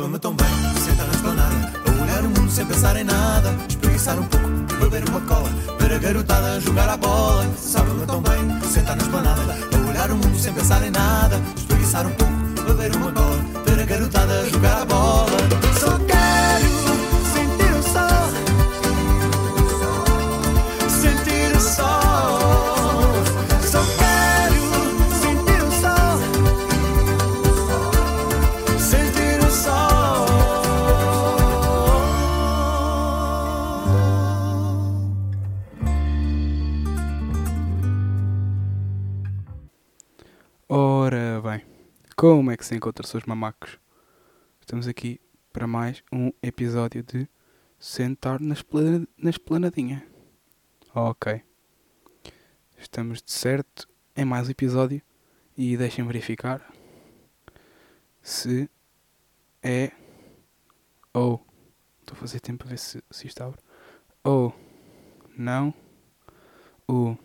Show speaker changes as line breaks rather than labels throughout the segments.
Sabe-me tão bem, sentar na esplanada, a olhar o mundo sem pensar em nada, espreguiçar um pouco, beber uma cola, ver a garotada jogar a bola. Sabe-me tão bem, sentar na esplanada, a olhar o mundo sem pensar em nada, espreguiçar um pouco, beber uma cola, ver a garotada jogar a bola.
Que se encontra seus mamacos? Estamos aqui para mais um episódio de Sentar na, na Esplanadinha. Ok. Estamos de certo em mais um episódio e deixem verificar se é ou estou a fazer tempo a ver se, se isto abre ou não o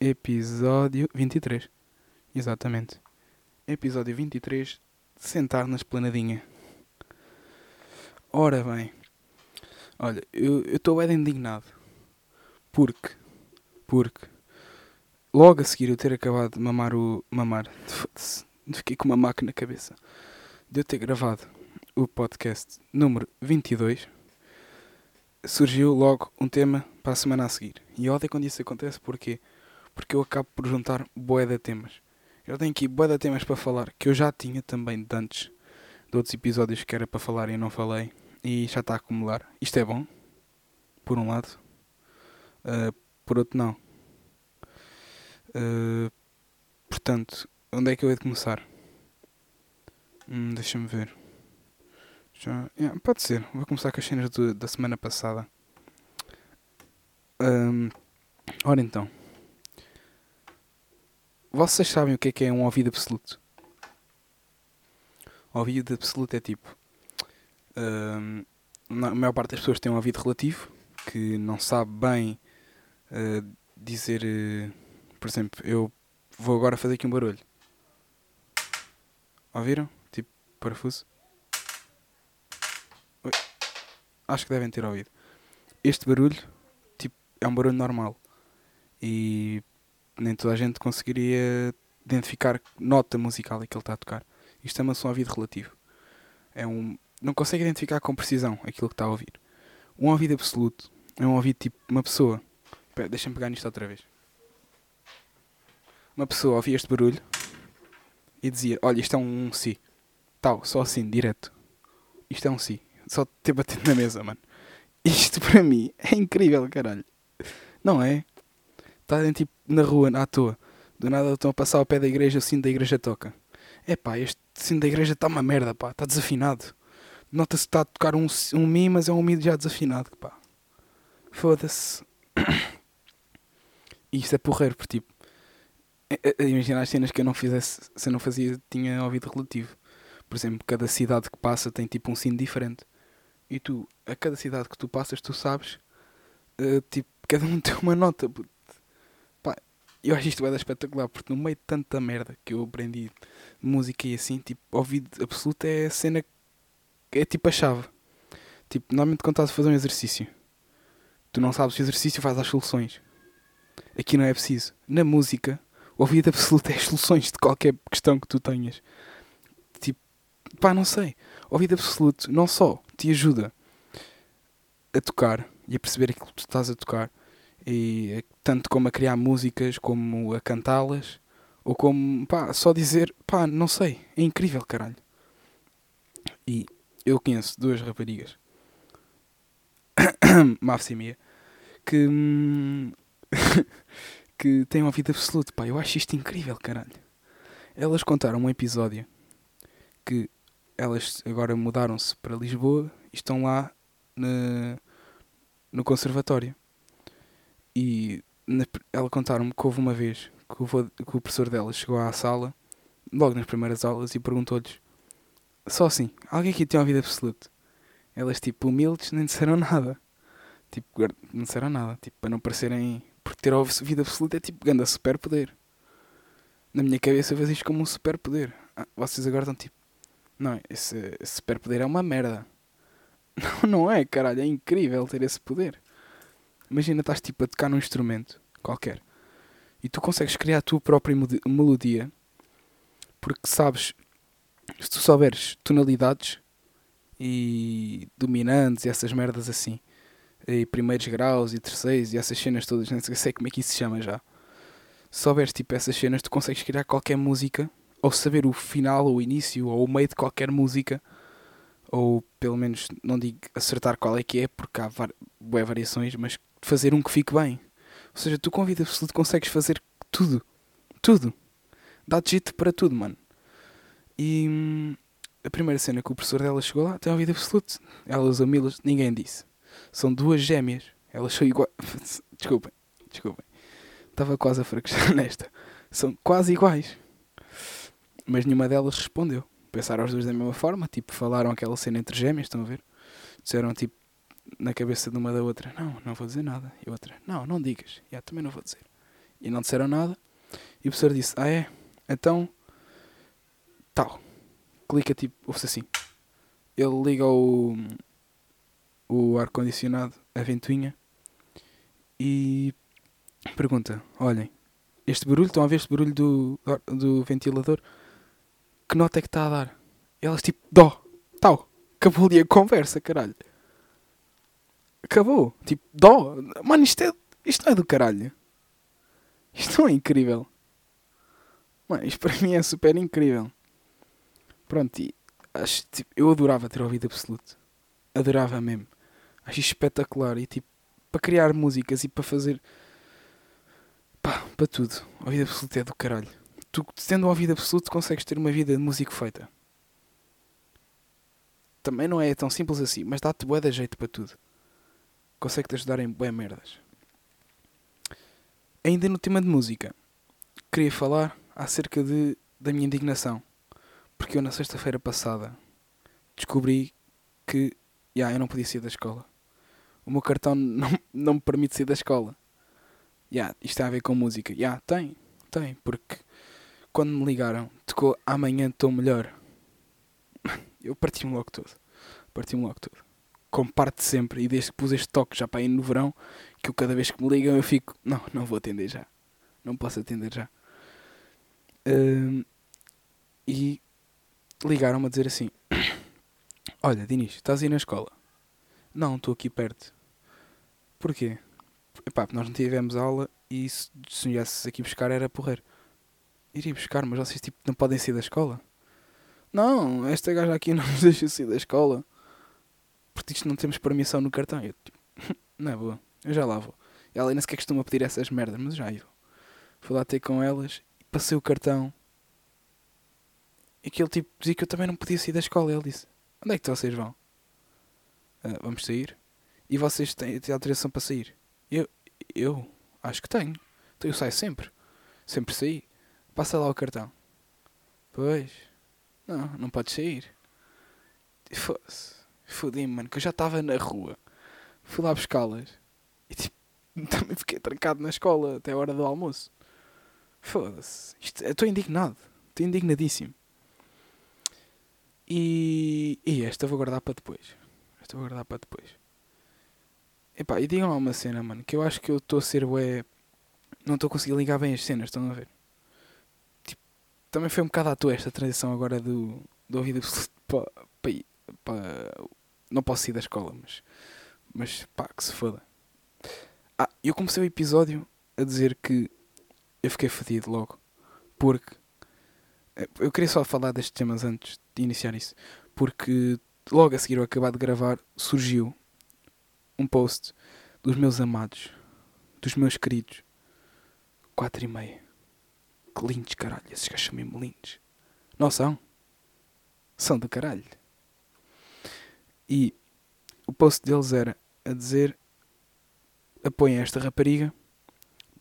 episódio 23. Exatamente. Episódio 23 de Sentar na Esplanadinha. Ora bem, olha, eu estou bem indignado. Porque, porque, logo a seguir eu ter acabado de mamar o. mamar. Fiquei com uma máquina na cabeça. De eu ter gravado o podcast número 22, surgiu logo um tema para a semana a seguir. E odeio quando isso acontece, porquê? Porque eu acabo por juntar boé de temas. Eu tenho aqui bué de temas para falar que eu já tinha também de antes de outros episódios que era para falar e não falei e já está a acumular. Isto é bom, por um lado, Uh, por outro não. Uh, portanto, onde é que eu hei de começar? Hum, Deixa-me ver. Já, yeah, pode ser, vou começar com as cenas do- da semana passada. Um, ora então. Vocês sabem o que é que é um ouvido absoluto? Ouvido absoluto é tipo. hum, a maior parte das pessoas tem um ouvido relativo que não sabe bem uh, dizer. uh, por exemplo, eu vou agora fazer aqui um barulho. Ouviram? Tipo, parafuso. Oi. Acho que devem ter ouvido. Este barulho, tipo, é um barulho normal. E nem toda a gente conseguiria identificar nota musical é que ele está a tocar. Isto chama-se um ouvido relativo. É um, não consegue identificar com precisão aquilo que está a ouvir. Um ouvido absoluto é um ouvido tipo uma pessoa. Deixa-me pegar nisto outra vez. Uma pessoa ouvia este barulho e dizia: Olha, isto é um si. Tal, só assim, direto. Isto é um si. Só ter batido na mesa, mano. Isto para mim é incrível, caralho. Não é? Está tipo na rua, à toa. Do nada estão a passar ao pé da igreja, o sino da igreja toca. É pá, este sino da igreja está uma merda, pá. Está desafinado. Nota-se que está a tocar um, um mi, mas é um mi já desafinado, pá. Foda-se. E isto é porreiro, porque tipo. é- é- Imagina as cenas que eu não fizesse, se eu não fazia, tinha ouvido relativo. Por exemplo, cada cidade que passa tem tipo um sino diferente. E tu, a cada cidade que tu passas, tu sabes, eh, tipo, cada um tem uma nota. puto. Eu acho isto bem espetacular, porque no meio de tanta merda que eu aprendi música e assim, tipo, ouvido absoluto é a cena que é tipo a chave. Tipo, normalmente quando estás a fazer um exercício, tu não sabes o exercício, faz as soluções. Aqui não é preciso. Na música, o ouvido absoluto é as soluções de qualquer questão que tu tenhas. Tipo, pá, não sei. O ouvido absoluto não só te ajuda a tocar e a perceber aquilo que tu estás a tocar, e tanto como a criar músicas, como a cantá-las, ou como, pá, só dizer, pá, não sei. É incrível, caralho. E eu conheço duas raparigas, Mafs e Mia, que, hum, que têm uma vida absoluta, pá. Eu acho isto incrível, caralho. Elas contaram um episódio que elas agora mudaram-se para Lisboa e estão lá na- no conservatório. E na- ela contaram-me que houve uma vez que o, que o professor delas chegou à sala, logo nas primeiras aulas, e perguntou-lhes: Só assim, alguém aqui tem uma vida absoluta? Elas, tipo, humildes, nem disseram nada. Tipo, não disseram nada. Tipo, para não parecerem. Porque ter a vida absoluta é tipo grande superpoder. Na minha cabeça eu vejo isto como um superpoder. Ah, vocês agora estão tipo. Não, esse, esse superpoder é uma merda. Não, não é, caralho. É incrível ter esse poder. Imagina, estás tipo a tocar num instrumento qualquer e tu consegues criar a tua própria melodia porque sabes, se tu souberes tonalidades e dominantes e essas merdas assim, e primeiros graus e terceiros e essas cenas todas, não sei como é que isso se chama já. Se souberes tipo essas cenas, tu consegues criar qualquer música ou saber o final ou o início ou o meio de qualquer música ou pelo menos não digo acertar qual é que é porque há var variações, mas fazer um que fique bem. Ou seja, tu com vida absoluta consegues fazer tudo. Tudo. Dá-te jeito para tudo, mano. E hum, a primeira cena que o professor dela chegou lá tem vida absoluta. Ela usa milas, ninguém disse. São duas gêmeas. Elas são iguais. Desculpem, desculpem. Estava quase a fraquejar nesta. São quase iguais. Mas nenhuma delas respondeu. Pensaram os dois da mesma forma, tipo, falaram aquela cena entre gêmeas, estão a ver? Disseram tipo na cabeça de uma da outra, não, não vou dizer nada. E outra, não, não digas. E também não vou dizer. E não disseram nada. E o professor disse, ah é? Então, tal. Clica tipo, ouve-se assim. Ele liga o, o ar-condicionado, a ventoinha, e pergunta, olhem, este barulho, estão a ver este barulho do, do ventilador? Que nota é que está a dar? E elas tipo, dó, tal. Acabou ali a conversa, caralho. Acabou. Tipo, dó. Mano, isto, é, isto é do caralho. Isto é incrível. Mano, isto para mim é super incrível. Pronto, e acho, tipo, eu adorava ter ouvido absoluto. Adorava mesmo. Acho espetacular. E tipo, para criar músicas e para fazer. Pá, para tudo. Ouvido absoluto é do caralho. Tu, tendo ouvido absoluto, consegues ter uma vida de músico feita. Também não é tão simples assim, mas dá-te bué de jeito para tudo. Consegue-te ajudar em bué merdas. Ainda no tema de música, queria falar acerca de, da minha indignação. Porque eu na sexta-feira passada descobri que yeah, eu não podia sair da escola. O meu cartão não, não me permite sair da escola. Yeah, isto tem a ver com música. Yeah, tem, tem, porque quando me ligaram, tocou amanhã estou melhor. Eu parti-me logo todo. Parti-me logo todo. Como parte sempre, e desde que pus este toque já para ir no verão, que eu cada vez que me ligam eu fico, não, não vou atender já. Não posso atender já. Hum, e ligaram-me a dizer assim: Olha, Dinis, estás aí na escola? Não, estou aqui perto. Porquê? Epá, nós não tivemos aula e se, se viesses aqui buscar era porreiro. Iria buscar, mas vocês tipo não podem sair da escola? Não, esta gaja aqui não nos deixa sair da escola. Porque isto não temos permissão no cartão. Eu tipo, não é boa, eu já lá vou. Ela ainda sequer costuma pedir essas merdas, mas já eu. Fui lá ter com elas passei o cartão. E aquele tipo dizia que eu também não podia sair da escola. Ele disse: Onde é que vocês vão? "Ah, vamos sair? E vocês têm, têm autorização para sair? Eu, eu acho que tenho. Então eu saio sempre. Sempre saí. Passa lá o cartão. Pois. Não, não podes sair. Fosse. Fodi-me, mano, que eu já estava na rua. Fui lá buscá-las. E tipo, também fiquei trancado na escola até a hora do almoço. Foda-se. Estou indignado. Estou indignadíssimo. E, e esta vou guardar para depois. Esta vou guardar para depois. Epá, e digam lá uma cena, mano, que eu acho que eu estou a ser bué... Não estou a conseguir ligar bem as cenas, estão a ver? Tipo, também foi um bocado à toa esta transição agora do, do ouvido absoluto para, para... Não posso sair da escola, mas... Mas pá, que se foda. Ah, eu comecei o episódio a dizer que eu fiquei fodido logo. Porque... eh, Eu queria só falar destes temas antes de iniciar isso. Porque logo a seguir eu acabar de gravar, surgiu um post dos meus amados, dos meus queridos. Quatro e meia. Que lindos, caralho. Esses gajos são mesmo lindos. Não são? São do caralho. E o post deles era a dizer apoiem esta rapariga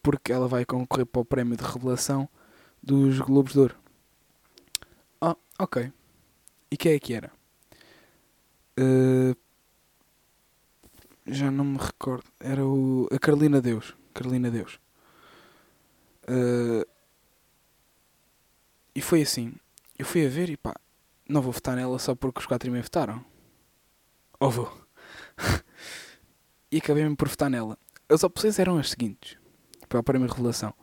porque ela vai concorrer para o prémio de revelação dos Globos de Ouro. Ah, ok. E quem é que era? Uh, já não me recordo. Era o, a Carolina Deus. Carolina Deus. Uh, e foi assim. Eu fui a ver e pá, não vou votar nela só porque os quatro e meio votaram. Ou vou. e acabei mesmo por votar nela. As opções eram as seguintes. Para a primeira revelação.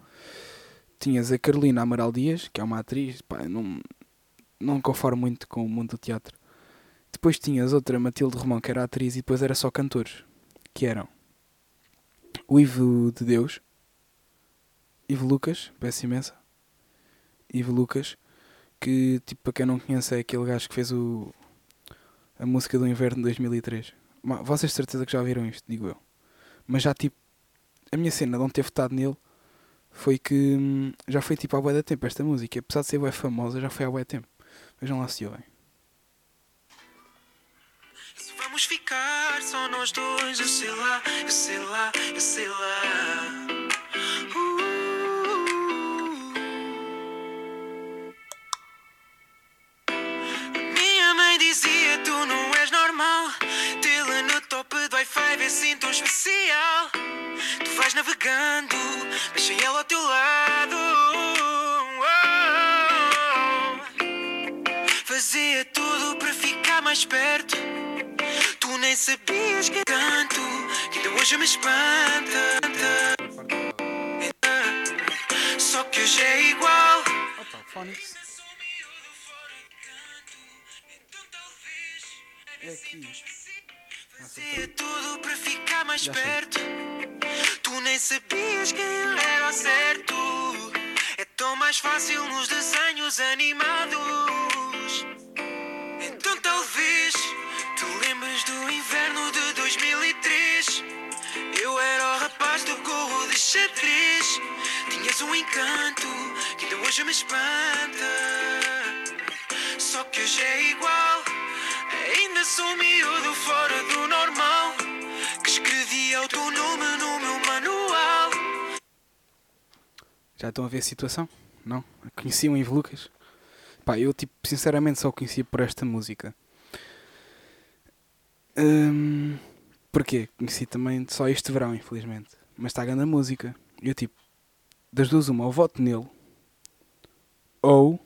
Tinhas a Carolina Amaral Dias, que é uma atriz, pá, não, não conformo muito com o mundo do teatro. Depois tinhas outra, Matilde Romão, que era atriz, e depois era só cantores, que eram o Ivo de Deus, Ivo Lucas, peço imensa, Ivo Lucas, que, tipo, para quem não conhece, é aquele gajo que fez o, a música do inverno de 2003. Ma- Vocês de certeza que já viram isto, digo eu. Mas já, tipo, a minha cena de não ter votado nele foi que hum, já foi, tipo, há bué de tempo esta música. Apesar de ser bué famosa, já foi há bué tempo. Vejam lá se ouvem.
Vamos ficar só nós dois, eu sei lá, eu sei lá, eu sei lá. Tu não és normal. Tê-la no top do Wi-Fi é assim tão especial. Tu vais navegando, sem ela ao teu lado. Oh. Fazia tudo para ficar mais perto. Tu nem sabias que tanto que ainda hoje me espanta. Só que hoje é igual.
Opa, É aqui.
Fazia tudo para ficar mais perto. Tu nem sabias quem era certo. É tão mais fácil nos desenhos animados. Então talvez te lembres do inverno de 2003. Eu era o rapaz do gorro de xadrez. Tinhas um encanto que ainda hoje me espanta. Só que hoje é igual. Sou miúdo fora do normal. Que escrevia o teu nome no meu manual.
Já estão a ver a situação? Não? Conheciam o Ivo Lucas? Pá, eu tipo, sinceramente só o conhecia por esta música. Hum, porquê? Conheci também só este verão, infelizmente. Mas está a grande música. Eu tipo, das duas uma, ou voto nele, ou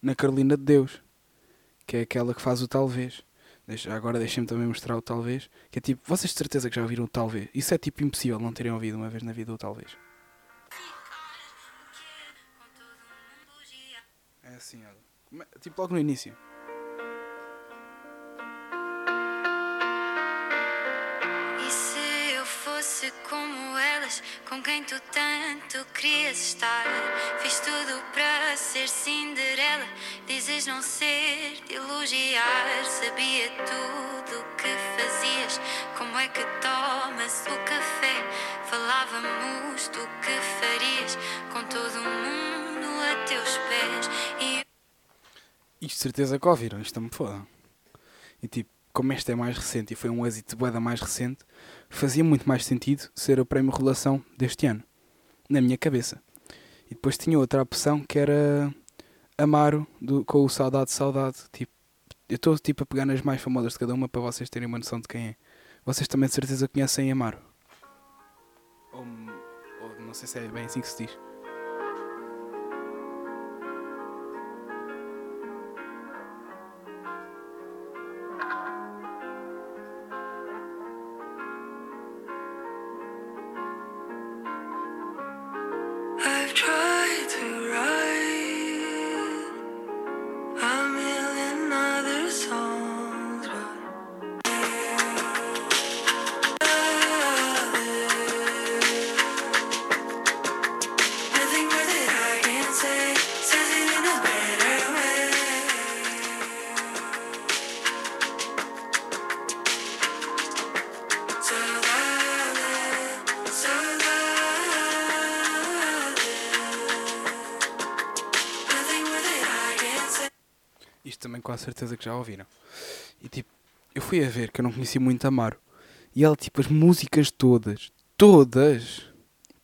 na Carolina de Deus, que é aquela que faz o talvez. Deixa, agora deixem-me também mostrar o talvez. Que é tipo, vocês de certeza que já ouviram o talvez. Isso é tipo impossível não terem ouvido uma vez na vida o talvez. É assim, olha. Come- Tipo logo no início.
Fosse como elas, com quem tu tanto querias estar? Fiz tudo para ser Cinderela, dizes não ser de elogiar. Sabia tudo o que fazias, como é que tomas o café? Falávamos do que farias com todo o mundo a teus pés. E
Isto de certeza que ouviram, isto não me foda. E tipo, como este é mais recente e foi um êxito boeda mais recente, fazia muito mais sentido ser o prémio Relação deste ano. Na minha cabeça. E depois tinha outra opção que era Amaro do, com o Saudade Saudade. Tipo, eu estou tipo a pegar nas mais famosas de cada uma para vocês terem uma noção de quem é. Vocês também de certeza conhecem Amaro. Ou, ou não sei se é bem assim que se diz. Certeza que já ouviram. E tipo, eu fui a ver que eu não conhecia muito Amaro. E ela, tipo, as músicas todas, todas,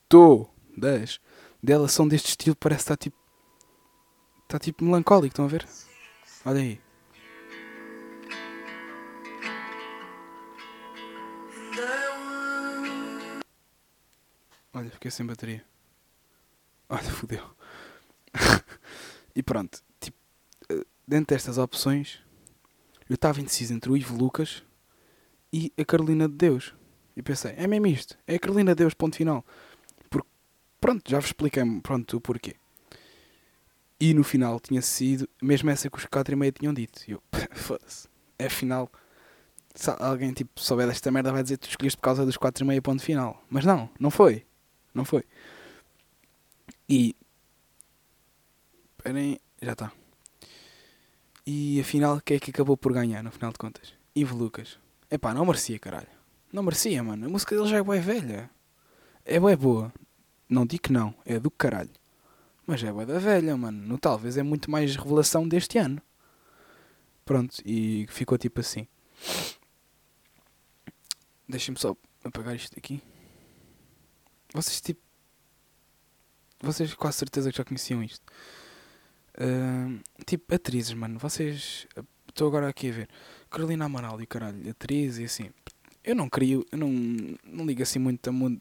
todas dela são deste estilo, parece que está tipo. Está tipo melancólico, estão a ver? Olha aí. Olha, fiquei sem bateria. Olha, fodeu. e pronto, dentro destas opções, eu estava indeciso entre o Ivo Lucas e a Carolina de Deus. E pensei, é mesmo isto, é a Carolina de Deus, ponto final. Porque, pronto, já vos expliquei pronto, o porquê. E no final tinha sido mesmo essa que os 4 e meia tinham dito. E eu, foda-se, é final. Se alguém tipo souber desta merda vai dizer que tu escolheste por causa dos 4 e meia ponto final. Mas não, não foi. Não foi. E. Esperem, já está. E afinal, quem é que acabou por ganhar, no final de contas? Ivo Lucas. Epá, não merecia, caralho. Não merecia, mano. A música dele já é bué velha. É bué boa. Não digo que não, é do caralho. Mas é bué da velha, mano. No talvez é muito mais revelação deste ano. Pronto, e ficou tipo assim. Deixem-me só apagar isto aqui. Vocês tipo. Vocês com a certeza que já conheciam isto. Tipo, atrizes, mano. Vocês. Estou agora aqui a ver. Carolina Amaral e caralho, atriz e assim. Eu não crio. Eu não, não ligo assim muito da mundo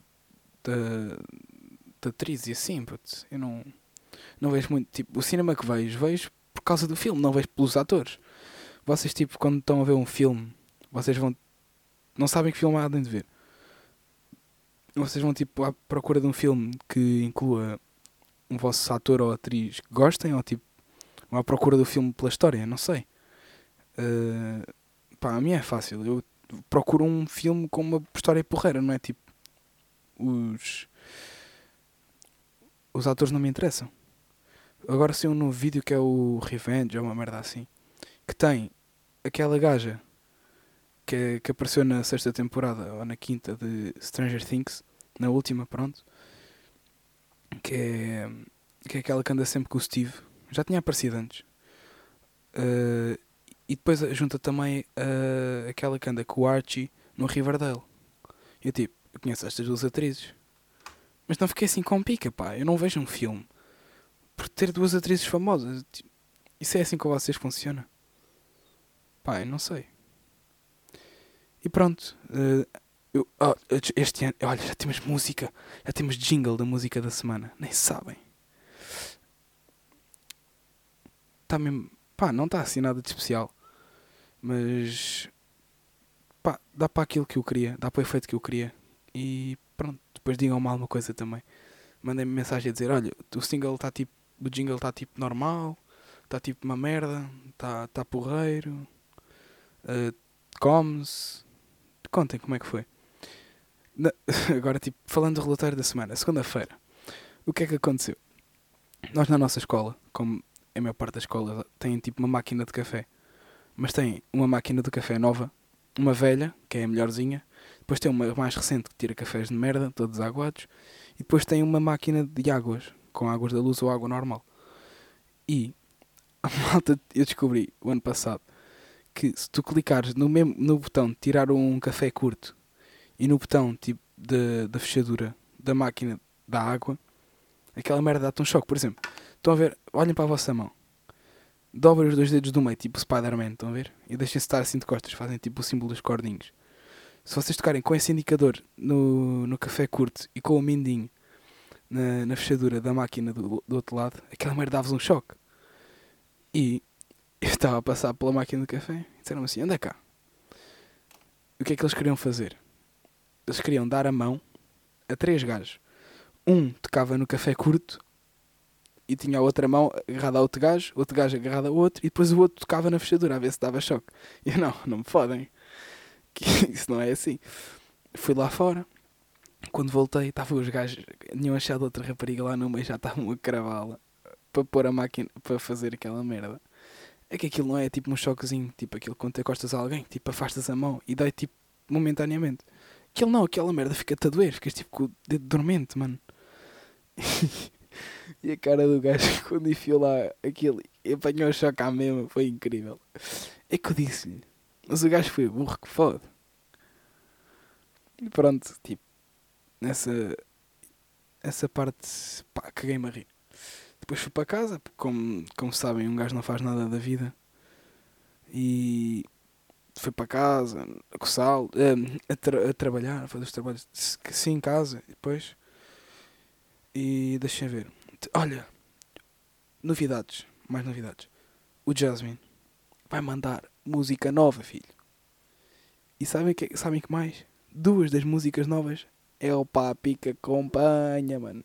da, atriz e assim, putz. Eu não. Não vejo muito. Tipo, o cinema que vejo, vejo por causa do filme, não vejo pelos atores. Vocês, tipo, quando estão a ver um filme, vocês vão. Não sabem que filme há de ver. Vocês vão, tipo, à procura de um filme que inclua um vosso ator ou atriz que gostem, ou tipo, vão à procura do filme pela história, não sei. Uh, pá, a mim é fácil. Eu procuro um filme com uma história porreira, não é tipo. Os. Os atores não me interessam. Agora saiu um novo vídeo que é o Revenge, ou uma merda assim. Que tem aquela gaja que, que apareceu na sexta temporada ou na quinta de Stranger Things, na última, pronto. Que é, que é aquela que anda sempre com o Steve. Já tinha aparecido antes. Uh, e depois junta também uh, aquela que anda com o Archie no Riverdale. Eu tipo, eu conheço estas duas atrizes. Mas não fiquei assim com pica, pá. Eu não vejo um filme por ter duas atrizes famosas. Tipo, isso é assim com vocês funciona? Pá, eu não sei. E pronto. Uh, eu, oh, este ano, olha, já temos música. Já temos jingle da música da semana. Nem sabem. Está mesmo. Pá, não está assim nada de especial. Mas. Pá, dá para aquilo que eu queria. Dá para o efeito que eu queria. E pronto. Depois digam-me alguma coisa também. Mandem-me mensagem a dizer: olha, o single está tipo o jingle está tipo normal, está tipo uma merda, está tá porreiro, uh, come-se. Contem como é que foi. Na, agora, tipo, falando do relatório da semana, segunda-feira, o que é que aconteceu? Nós na nossa escola, como a maior parte da escola, tem tipo uma máquina de café, mas tem uma máquina de café nova, uma velha, que é a melhorzinha, depois tem uma mais recente que tira cafés de merda, todos aguados, e depois tem uma máquina de águas, com águas da luz ou água normal. E a malta, eu descobri o ano passado que se tu clicares no, mesmo, no botão de tirar um café curto e no botão tipo da fechadura da máquina da água, aquela merda dá-te um choque. Por exemplo, estão a ver, olhem para a vossa mão, dobrem os dois dedos do meio, tipo Spider-Man, estão a ver? E deixem-se estar assim de costas, fazem tipo o símbolo dos cordinhos. Se vocês tocarem com esse indicador no, no café curto e com o mindinho na, na fechadura da máquina do, do outro lado, aquela merda dava-vos um choque. E eu estava a passar pela máquina de café e disseram assim: anda cá. E o que é que eles queriam fazer? Eles queriam dar a mão a três gajos. Um tocava no café curto e tinha a outra mão agarrada a outro gajo, outro gajo agarrado a outro, e depois o outro tocava na fechadura a ver se dava choque. E eu, não, não me fodem. Isso não é assim. Fui lá fora, quando voltei, estavam os gajos, tinham achado outra rapariga lá no meio, já estavam a cravá-la para pôr a máquina para fazer aquela merda. É que aquilo não é tipo um choquezinho, tipo aquilo quando te costas a alguém, tipo afastas a mão e dói tipo momentaneamente. Aquilo não, aquela merda fica-te a doer, ficas tipo com o dedo dormente, mano. e a cara do gajo quando enfiou lá aquilo e apanhou o choque à mesma, foi incrível. É que eu disse-lhe, mas o gajo foi burro que fode. E pronto, tipo, nessa essa parte, pá, caguei-me a rir. Depois fui para casa, como, como sabem, um gajo não faz nada da vida. E fui para casa, a coçá-lo, a, a, tra a, trabalhar, a fazer os trabalhos, sim, em casa, e depois. E deixem ver. Olha, novidades, mais novidades. O Jasmine vai mandar música nova, filho. E sabem que, sabem que mais? Duas das músicas novas é o Papi que acompanha, mano.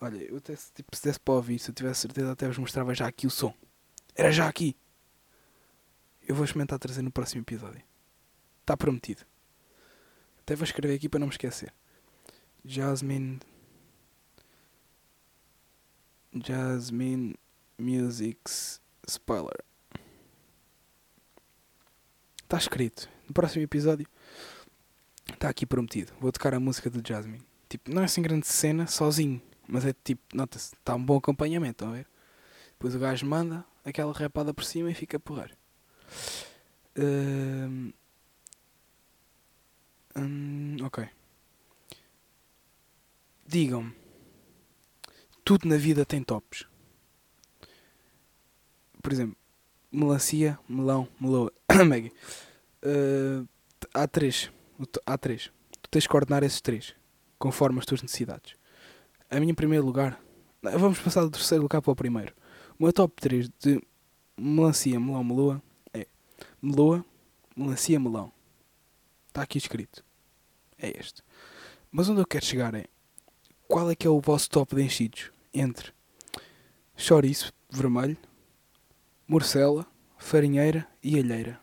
Olha, eu até tipo, se desse para ouvir, se eu tivesse certeza, até vos mostrava já aqui o som. Era já aqui. Eu vou experimentar trazer no próximo episódio. Está prometido. Até vou escrever aqui para não me esquecer. Jasmine. Jasmine Music's Spoiler. Está escrito. No próximo episódio está aqui prometido. Vou tocar a música do Jasmine. Tipo, não é assim grande cena, sozinho. Mas é tipo, nota-se, está um bom acompanhamento, estão a ver? Depois o gajo manda aquela rapada por cima e fica a porrar. Hum, hum, ok. Digam-me. Tudo na vida tem tops. Por exemplo, melancia, melão, meloa. Maggie. Uh, há três. Há três. Tu tens que coordenar esses três. Conforme as tuas necessidades. A minha em primeiro lugar. Vamos passar do terceiro lugar para o primeiro. O meu top 3 de melancia, melão, meloa é meloa, melancia, melão. Está aqui escrito. É este. Mas onde eu quero chegar é qual é que é o vosso top de enchidos entre chouriço vermelho, morcela, farinheira e alheira.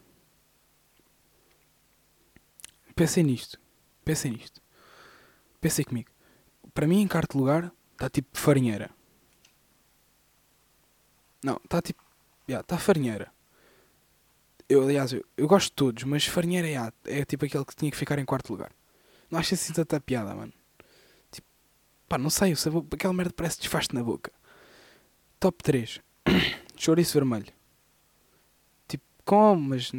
Pensem nisto. Pensem nisto. Pensem comigo. Para mim, em quarto lugar, está tipo farinheira. Não, está tipo. Já, está farinheira. Eu, aliás, eu, eu gosto de todos, mas farinheira é, a- é tipo aquele que tinha que ficar em quarto lugar. Não acho assim tanta piada, mano. Pá, não sei, o sabor, aquela merda parece desfaste na boca. Top 3. Chouriço vermelho. Tipo, como, mas.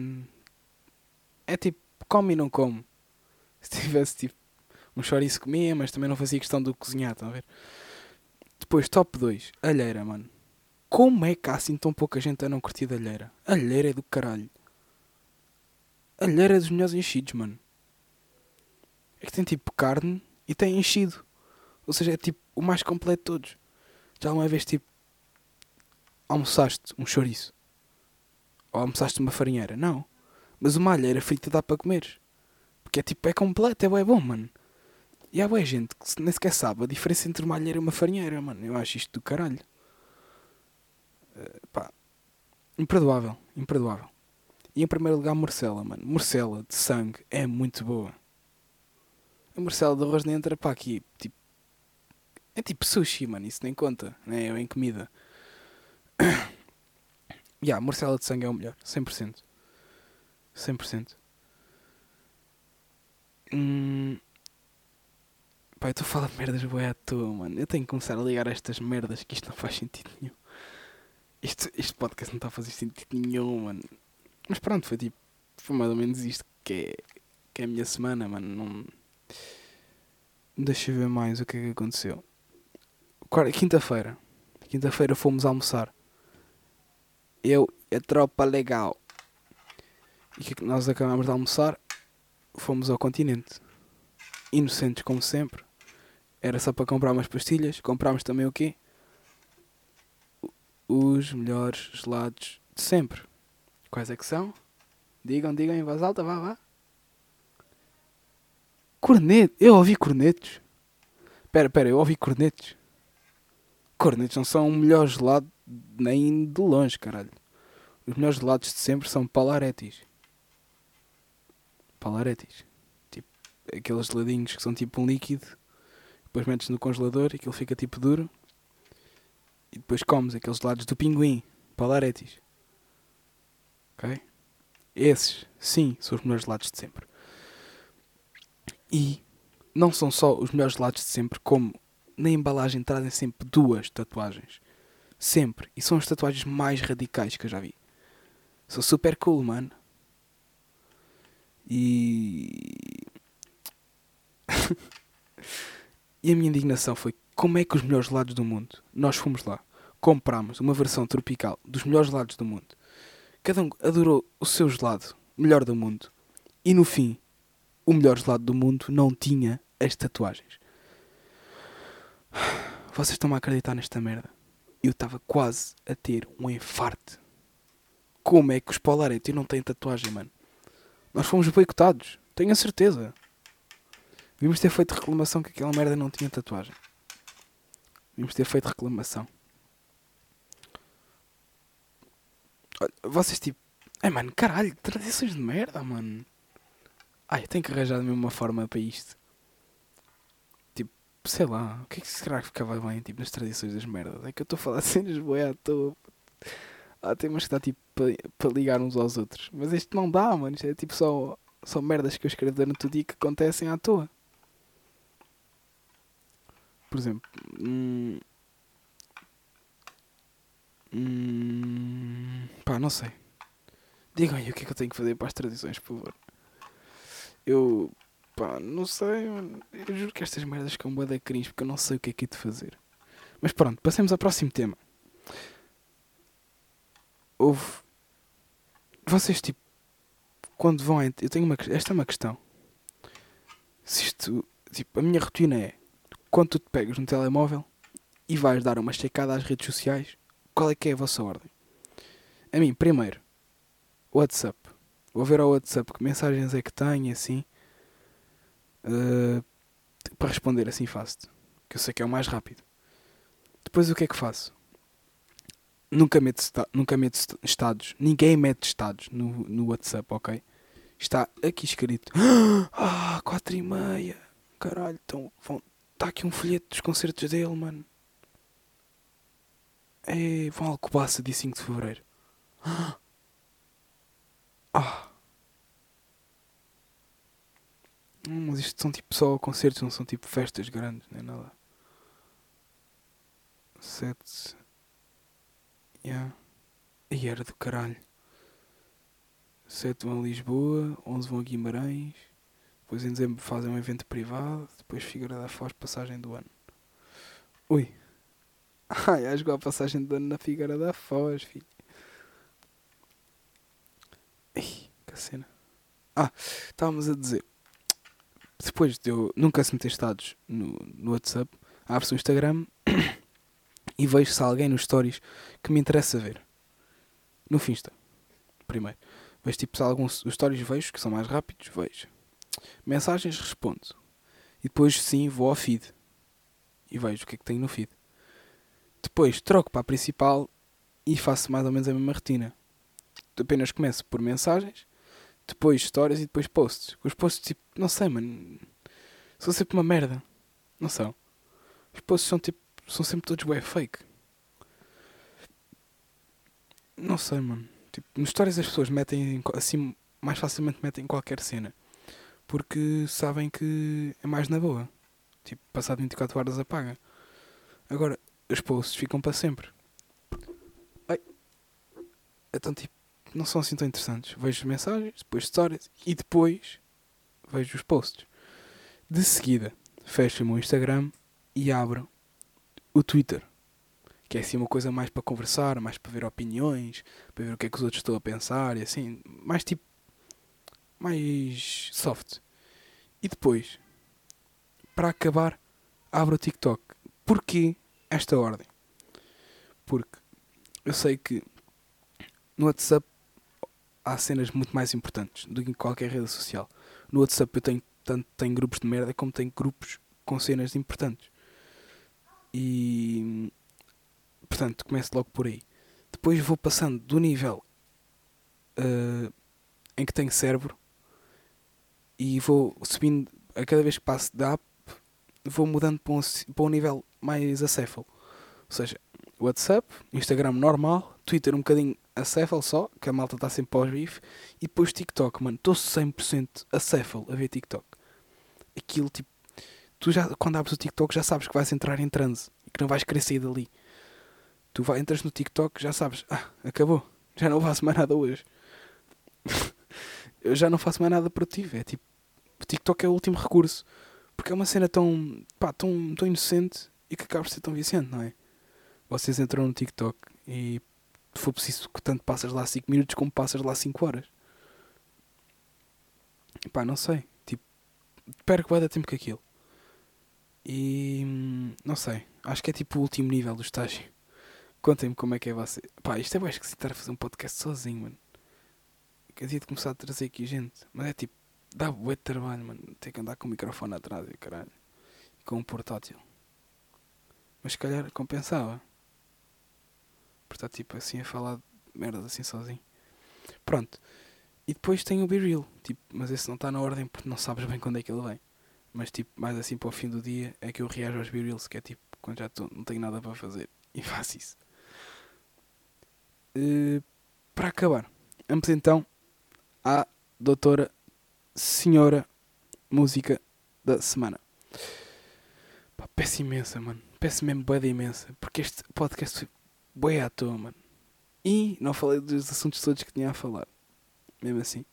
É tipo, come e não como. Se tivesse tipo um chouriço comia, mas também não fazia questão de cozinhar, estão a ver? Depois, top 2. Alheira, mano. Como é que há assim tão pouca gente a não curtir de alheira? Alheira é do caralho. Alheira é dos melhores enchidos, mano. É que tem tipo carne e tem enchido. Ou seja, é tipo o mais completo de todos. Já uma vez tipo almoçaste um chouriço? Ou almoçaste uma farinheira? Não. Mas uma alheira frita dá para comer. Porque é tipo, é completo, é bom, mano. E há boa gente que nem sequer sabe a diferença entre uma alheira e uma farinheira, mano. Eu acho isto do caralho. Eh, pá. Imperdoável, imperdoável. E em primeiro lugar, morcela, mano. Morcela de sangue é muito boa. A morcela de arroz nem entra para aqui. Tipo, é tipo sushi, mano. Isso nem conta, né? É em comida. Ya, yeah, morcela de sangue é o melhor. 100%. 100%. Hum... Pá, eu estou a falar de merdas boé à toa, mano. Eu tenho que começar a ligar a estas merdas que isto não faz sentido nenhum. Isto, este podcast não está a fazer sentido nenhum, mano. Mas pronto, foi tipo. Foi mais ou menos isto que é, que é a minha semana, mano. Não... Deixa eu ver mais o que é que aconteceu. Quinta-feira. Quinta-feira fomos almoçar. Eu a tropa legal. E é nós acabámos de almoçar? Fomos ao continente. Inocentes como sempre. Era só para comprar umas pastilhas. Comprámos também o quê? Os melhores gelados de sempre. Quais é que são? Digam, digam em voz alta, vá, vá. Corneto. Eu ouvi cornetos. Pera, pera, eu ouvi cornetos. Cornetos não são o melhor gelado nem de longe, caralho. Os melhores gelados de sempre são palaretis. Palaretis. Tipo, aqueles geladinhos que são tipo um líquido. Depois metes no congelador e aquilo fica tipo duro. E depois comes aqueles gelados do pinguim. Palaretis. Ok? Esses, sim, são os melhores gelados de sempre. E não são só os melhores gelados de sempre, como na embalagem trazem sempre duas tatuagens. Sempre. E são as tatuagens mais radicais que eu já vi. Sou super cool, mano. E. e a minha indignação foi como é que os melhores gelados do mundo, nós fomos lá, comprámos uma versão tropical dos melhores gelados do mundo. Cada um adorou o seu gelado, melhor do mundo. E no fim, o melhor gelado do mundo não tinha as tatuagens. Vocês estão-me a acreditar nesta merda? Eu estava quase a ter um enfarte. como é que os Polaretti não têm tatuagem, mano? Nós fomos boicotados, tenho a certeza. Devíamos ter feito reclamação que aquela merda não tinha tatuagem. Devíamos ter feito reclamação. Vocês tipo. Ai mano, caralho, tradições de merda, mano. Ai, tenho que arranjar mesmo uma forma para isto. Tipo, sei lá, o que é que será que ficava bem tipo, nas tradições das merdas? É que eu estou a falar de cenas boé à toa. Há temas que dá tipo para ligar uns aos outros. Mas isto não dá, mano. Isto é tipo só, só merdas que eu escrevo durante o dia que acontecem à toa. Por exemplo, hum, hum, pá, não sei. Digam aí o que é que eu tenho que fazer para as tradições, por favor. Eu, pá, não sei. Eu juro que estas merdas ficam bué da cringe porque eu não sei o que é que é de fazer. Mas pronto, passemos ao próximo tema. Houve. Vocês, tipo, quando vão. Eu tenho uma. Esta é uma questão. Se isto. Tipo, a minha rotina é. Quando tu te pegas no telemóvel e vais dar uma checada às redes sociais, qual é que é a vossa ordem? A mim, primeiro, WhatsApp. Vou ver ao WhatsApp que mensagens é que tenho assim. Uh, para responder assim fácil. Que eu sei que é o mais rápido. Depois o que é que faço? Nunca meto, nunca meto est- estados. Ninguém mete estados no, no WhatsApp, ok? Está aqui escrito. Ah, quatro e meia. Caralho, então vão. Está aqui um folheto dos concertos dele, mano. É, vão ao Alcobaça dia 5 de Fevereiro. Ah. Mas isto são tipo só concertos, não são tipo festas grandes, nem nada. Sete. Yeah. E era do caralho. Sete vão a Lisboa, onze vão a Guimarães. Depois em dezembro fazem um evento privado. Depois Figueira da Foz, passagem do ano. Ui. Ai, acho que a passagem do ano na Figueira da Foz, filho. Ih, que cena. Ah, estávamos a dizer. Depois de eu nunca se meter estados no, no WhatsApp, abre-se o Instagram e vejo se há alguém nos stories que me interessa ver. No Finsta. Primeiro. Vejo tipo se há alguns os stories vejo, que são mais rápidos, vejo. Mensagens respondo. E depois sim vou ao feed. E vejo o que é que tem no feed. Depois troco para a principal e faço mais ou menos a mesma rotina. Apenas começo por mensagens, depois stories e depois posts. Os posts, tipo, não sei, mano. São sempre uma merda. Não são. Os posts são tipo. São sempre todos web fake. Não sei, mano. Tipo, nos stories as pessoas metem assim. Mais facilmente metem qualquer cena. Porque sabem que é mais na boa. Tipo, passado 24 horas apaga. Agora, os posts ficam para sempre. Ai. Então, tipo, não são assim tão interessantes. Vejo mensagens, depois stories e depois vejo os posts. De seguida, fecho o meu Instagram e abro o Twitter. Que é assim uma coisa mais para conversar, mais para ver opiniões, para ver o que é que os outros estão a pensar e assim. Mais tipo. Mais soft. E depois, para acabar, abro o TikTok. Porquê esta ordem? Porque eu sei que no WhatsApp há cenas muito mais importantes do que em qualquer rede social. No WhatsApp eu tenho tanto tenho grupos de merda como tenho grupos com cenas importantes. E portanto começo logo por aí. Depois vou passando do nível eh, em que tenho cérebro e vou subindo a cada vez que passo da app vou mudando para um, para um nível mais acéfalo. Ou seja, WhatsApp, Instagram normal, Twitter um bocadinho acéfalo só, que a malta está sempre pós bife, e depois TikTok, mano, estou 100% acéfalo a ver TikTok. Aquilo tipo, tu já quando abres o TikTok já sabes que vais entrar em transe e que não vais querer sair dali. Tu vai, entras no TikTok já sabes, ah, acabou, já não faço mais nada hoje. Eu já não faço mais nada produtivo, é tipo, o TikTok é o último recurso. Porque é uma cena tão, pá, tão, tão inocente e que acaba por ser tão viciante, não é? Vocês entram no TikTok e for preciso que tanto passas lá 5 minutos como passas lá 5 horas. Pá, não sei. Tipo, perco vai dar tempo que aquilo. E não sei. Acho que é tipo o último nível do estágio. Contem-me como é que é você. Pá, isto é bem esquisito estar a fazer um podcast sozinho, mano. Que havia de começar a trazer aqui gente. Mas é tipo, dá bué de trabalho, mano. Ter que andar com o microfone atrás e caralho. E com um portátil. Mas se calhar compensava. Por estar tipo assim a falar merdas assim sozinho. Pronto. E depois tem o Be Real. Tipo, mas esse não está na ordem porque não sabes bem quando é que ele vem. Mas tipo, mais assim para o fim do dia é que eu reajo aos Be Reals, que é tipo, quando já não tenho nada para fazer. E faço isso. Eh, para acabar, vamos então à doutora senhora música da semana. Pá, peço imensa, mano. Peço mesmo de imensa. Porque este podcast foi bué à toa, mano. E não falei dos assuntos todos que tinha a falar. Mesmo assim.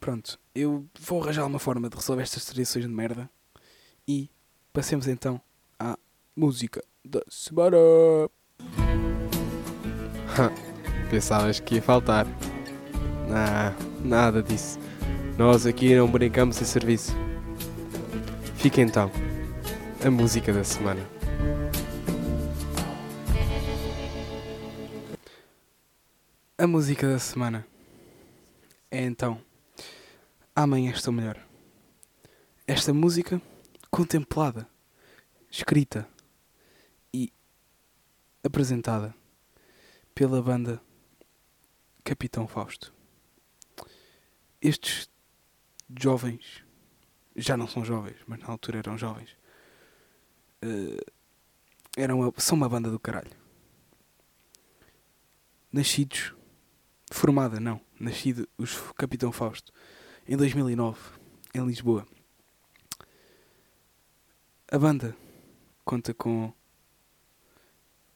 Pronto. Eu vou arranjar uma forma de resolver estas tradições de merda. E passemos então à música da semana.
Pensavas que ia faltar. Não, nada disso. Nós aqui não brincamos em serviço. Fica então a música da semana.
A música da semana é então Amanhã Estou Melhor. Esta música contemplada, escrita e apresentada pela banda Capitão Fausto. Estes jovens, já não são jovens, mas na altura eram jovens, eh, eram, são uma banda do caralho. Nascidos formada, não, nascido os Capitão Fausto em 2009 em Lisboa. A banda conta com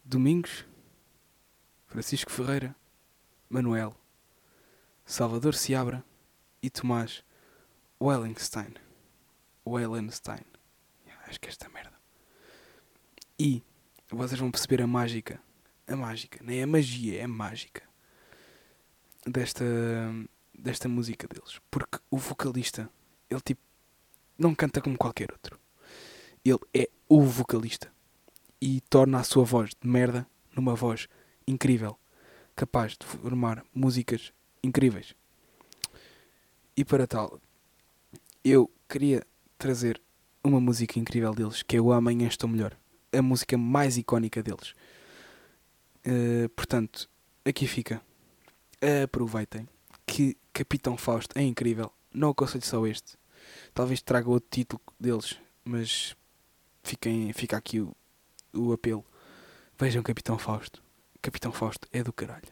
Domingos, Francisco Ferreira, Manuel, Salvador Seabra e Tomás Wellenstein. Wellenstein. Acho que é esta merda. E vocês vão perceber a mágica. A mágica, nem é magia, é mágica desta, desta música deles. Porque o vocalista, ele tipo, não canta como qualquer outro. Ele é o vocalista. E torna a sua voz de merda numa voz incrível. Capaz de formar músicas incríveis. E para tal, eu queria trazer uma música incrível deles, que é o Amanhã Estou Melhor. A música mais icónica deles. Eh, portanto, aqui fica aproveitem que Capitão Fausto é incrível. Não aconselho só este. Talvez traga outro título deles, mas fiquem, fica aqui o, o apelo. Vejam Capitão Fausto. Capitão Fausto é do caralho.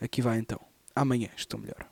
Aqui vai então. Amanhã estou melhor.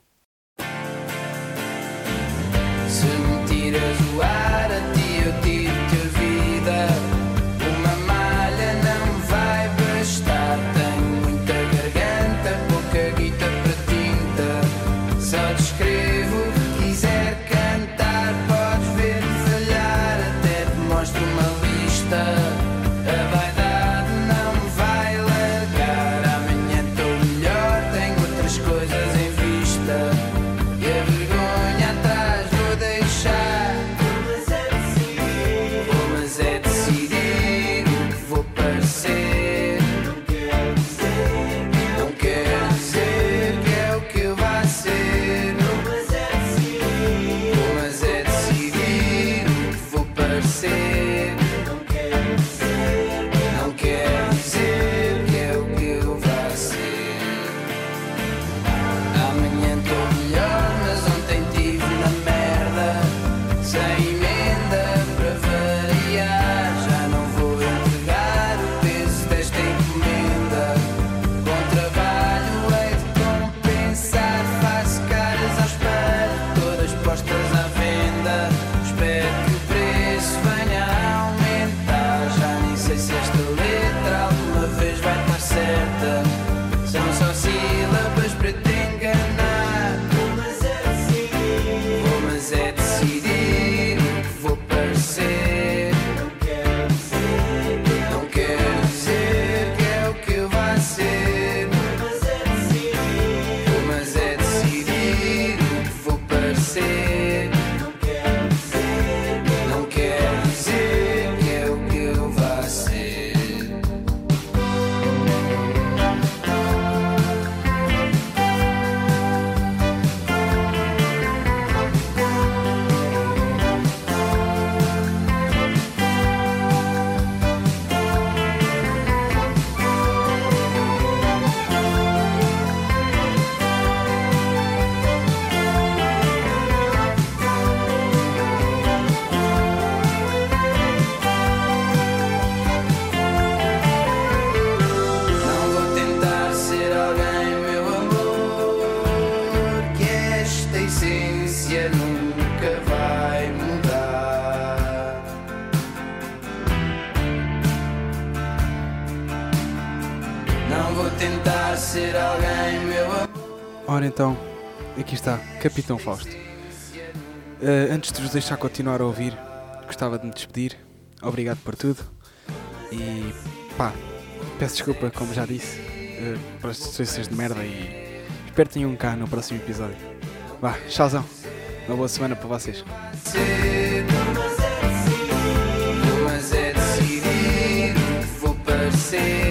Ora então, aqui está, Capitão Fausto. Eh, antes de vos deixar continuar a ouvir, gostava de me despedir. Obrigado por tudo. E pá, peço desculpa, como já disse, eh, pelas situações de merda e espero que tenham cá no próximo episódio. Vá, tchauzão. Uma boa semana para vocês.
É vou parecer.